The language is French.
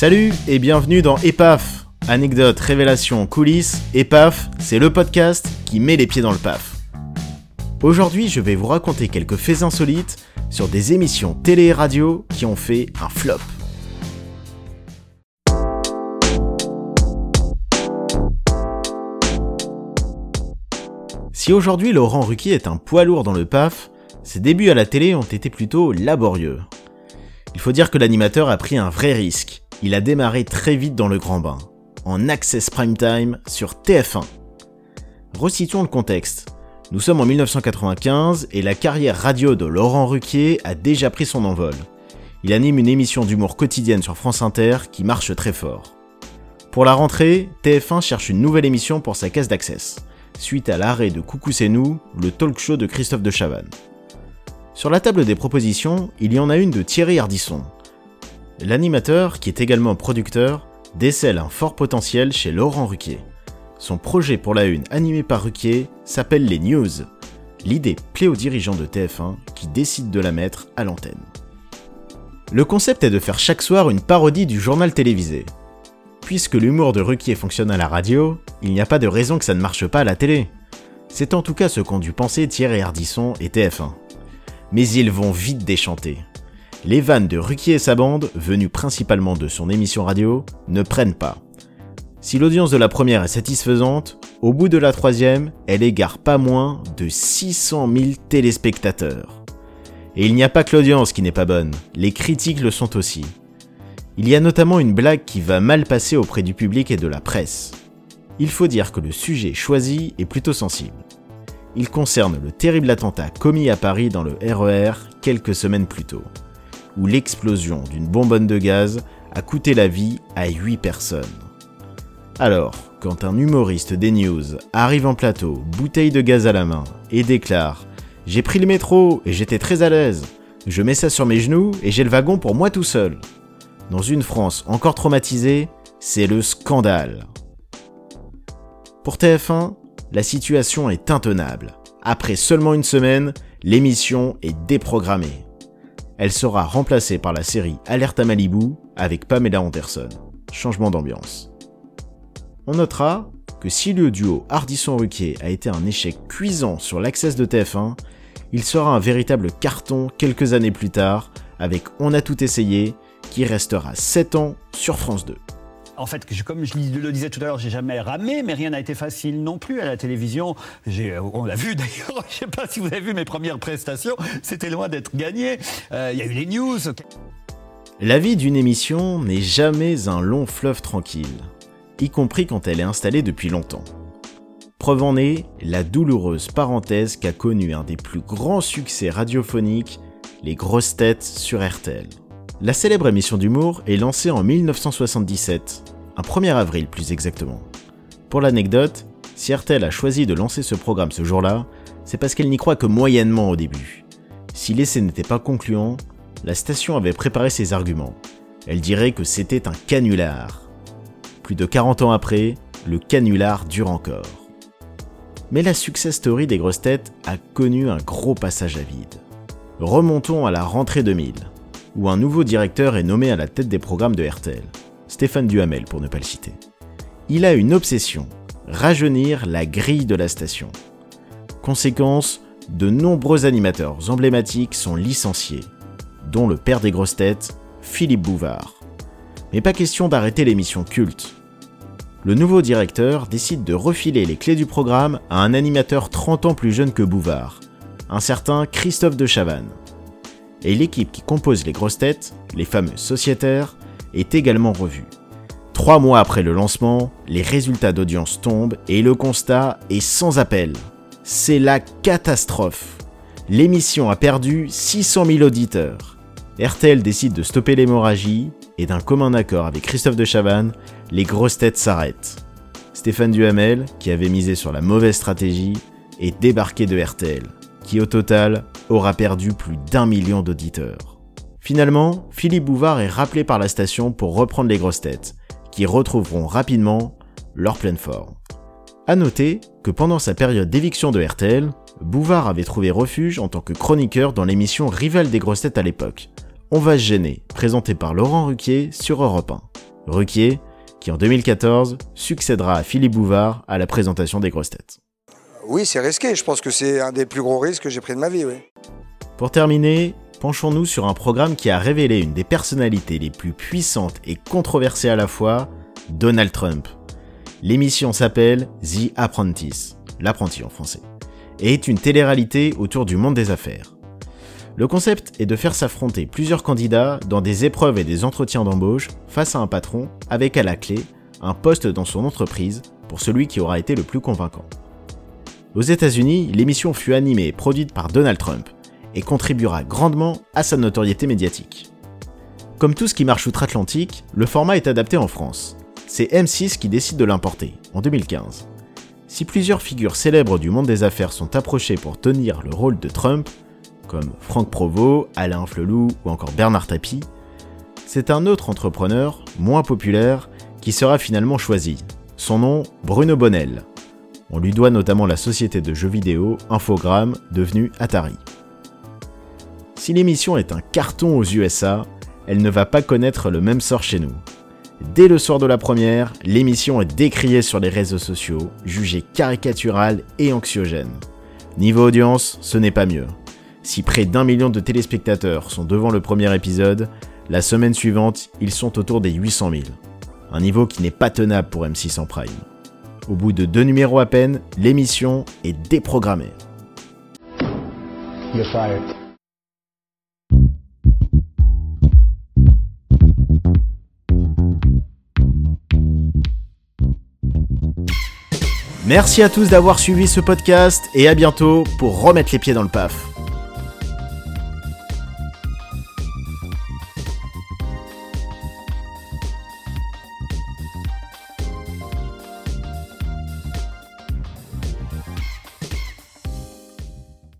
Salut et bienvenue dans EPAF. Anecdotes, révélations, coulisses, EPAF, c'est le podcast qui met les pieds dans le PAF. Aujourd'hui, je vais vous raconter quelques faits insolites sur des émissions télé et radio qui ont fait un flop. Si aujourd'hui Laurent Ruquier est un poids lourd dans le PAF, ses débuts à la télé ont été plutôt laborieux. Il faut dire que l'animateur a pris un vrai risque. Il a démarré très vite dans le grand bain, en Access Prime Time sur TF1. Recitons le contexte. Nous sommes en 1995 et la carrière radio de Laurent Ruquier a déjà pris son envol. Il anime une émission d'humour quotidienne sur France Inter qui marche très fort. Pour la rentrée, TF1 cherche une nouvelle émission pour sa caisse d'Access, suite à l'arrêt de Coucou c'est nous, le talk show de Christophe de Chavannes. Sur la table des propositions, il y en a une de Thierry Ardisson. L'animateur, qui est également producteur, décèle un fort potentiel chez Laurent Ruquier. Son projet pour la une animé par Ruquier s'appelle les News. L'idée plaît aux dirigeants de TF1 qui décident de la mettre à l'antenne. Le concept est de faire chaque soir une parodie du journal télévisé. Puisque l'humour de Ruquier fonctionne à la radio, il n'y a pas de raison que ça ne marche pas à la télé. C'est en tout cas ce qu'ont dû penser Thierry Ardisson et TF1 mais ils vont vite déchanter. Les vannes de Ruquier et sa bande, venues principalement de son émission radio, ne prennent pas. Si l'audience de la première est satisfaisante, au bout de la troisième, elle égare pas moins de 600 000 téléspectateurs. Et il n'y a pas que l'audience qui n'est pas bonne, les critiques le sont aussi. Il y a notamment une blague qui va mal passer auprès du public et de la presse. Il faut dire que le sujet choisi est plutôt sensible. Il concerne le terrible attentat commis à Paris dans le RER e quelques semaines plus tôt, où l'explosion d'une bonbonne de gaz a coûté la vie à 8 personnes. Alors, quand un humoriste des news arrive en plateau, bouteille de gaz à la main, et déclare J'ai pris le métro et j'étais très à l'aise, je mets ça sur mes genoux et j'ai le wagon pour moi tout seul. Dans une France encore traumatisée, c'est le scandale. Pour TF1, la situation est intenable. Après seulement une semaine, l'émission est déprogrammée. Elle sera remplacée par la série Alerte à Malibu avec Pamela Anderson. Changement d'ambiance. On notera que si le duo Hardisson-Ruquier a été un échec cuisant sur l'accès de TF1, il sera un véritable carton quelques années plus tard avec On a tout essayé qui restera 7 ans sur France 2 en fait, comme je le disais tout à l'heure, j'ai jamais ramé, mais rien n'a été facile non plus à la télévision. On l'a vu d'ailleurs, je ne sais pas si vous avez vu mes premières prestations, c'était loin d'être gagné. Euh, il y a eu les news. La vie d'une émission n'est jamais un long fleuve tranquille, y compris quand elle est installée depuis longtemps. Preuve en est la douloureuse parenthèse qu'a connue un des plus grands succès radiophoniques, les grosses têtes sur RTL. La célèbre émission d'humour est lancée en 1977, un 1er avril plus exactement. Pour l'anecdote, si RTL a choisi de lancer ce programme ce jour-là, c'est parce qu'elle n'y croit que moyennement au début. Si l'essai n'était pas concluant, la station avait préparé ses arguments. Elle dirait que c'était un canular. Plus de 40 ans après, le canular dure encore. Mais la success story des grosses têtes a connu un gros passage à vide. Remontons à la rentrée 2000 où un nouveau directeur est nommé à la tête des programmes de RTL, Stéphane Duhamel pour ne pas le citer. Il a une obsession, rajeunir la grille de la station. Conséquence, de nombreux animateurs emblématiques sont licenciés, dont le père des grosses têtes, Philippe Bouvard. Mais pas question d'arrêter l'émission culte. Le nouveau directeur décide de refiler les clés du programme à un animateur 30 ans plus jeune que Bouvard, un certain Christophe de Chavannes et l'équipe qui compose les grosses têtes, les fameux sociétaires, est également revue. Trois mois après le lancement, les résultats d'audience tombent et le constat est sans appel. C'est la catastrophe. L'émission a perdu 600 000 auditeurs. RTL décide de stopper l'hémorragie et d'un commun accord avec Christophe de Chavannes, les grosses têtes s'arrêtent. Stéphane Duhamel, qui avait misé sur la mauvaise stratégie, est débarqué de RTL qui au total aura perdu plus d'un million d'auditeurs. Finalement, Philippe Bouvard est rappelé par la station pour reprendre les grosses têtes, qui retrouveront rapidement leur pleine forme. A noter que pendant sa période d'éviction de RTL, Bouvard avait trouvé refuge en tant que chroniqueur dans l'émission rivale des grosses têtes à l'époque, On va se gêner, présentée par Laurent Ruquier sur Europe 1. Ruquier, qui en 2014 succédera à Philippe Bouvard à la présentation des grosses têtes. Oui, c'est risqué. Je pense que c'est un des plus gros risques que j'ai pris de ma vie. Pour terminer, penchons-nous sur un programme qui a révélé une des personnalités les plus puissantes et controversées à la fois, Donald Trump. L'émission s'appelle The Apprentice, l'apprenti en français, et est une télé-réalité autour du monde des affaires. Le concept est de faire s'affronter plusieurs candidats dans des épreuves et des entretiens d'embauche face à un patron avec à la clé un poste dans son entreprise pour celui qui aura été le plus convaincant. Aux États-Unis, l'émission fut animée et produite par Donald Trump et contribuera grandement à sa notoriété médiatique. Comme tout ce qui marche outre-Atlantique, le format est adapté en France. C'est M6 qui décide de l'importer, en 2015. Si plusieurs figures célèbres du monde des affaires sont approchées pour tenir le rôle de Trump, comme Franck Provost, Alain Flelou ou encore Bernard Tapie, c'est un autre entrepreneur, moins populaire, qui sera finalement choisi. Son nom, Bruno Bonnel. On lui doit notamment la société de jeux vidéo Infogrames, devenue Atari. Si l'émission est un carton aux USA, elle ne va pas connaître le même sort chez nous. Dès le soir de la première, l'émission est décriée sur les réseaux sociaux, jugée caricaturale et anxiogène. Niveau audience, ce n'est pas mieux. Si près d'un million de téléspectateurs sont devant le premier épisode, la semaine suivante, ils sont autour des 800 000. Un niveau qui n'est pas tenable pour M6 en prime. Au bout de deux numéros à peine, l'émission est déprogrammée. Merci à tous d'avoir suivi ce podcast et à bientôt pour remettre les pieds dans le PAF.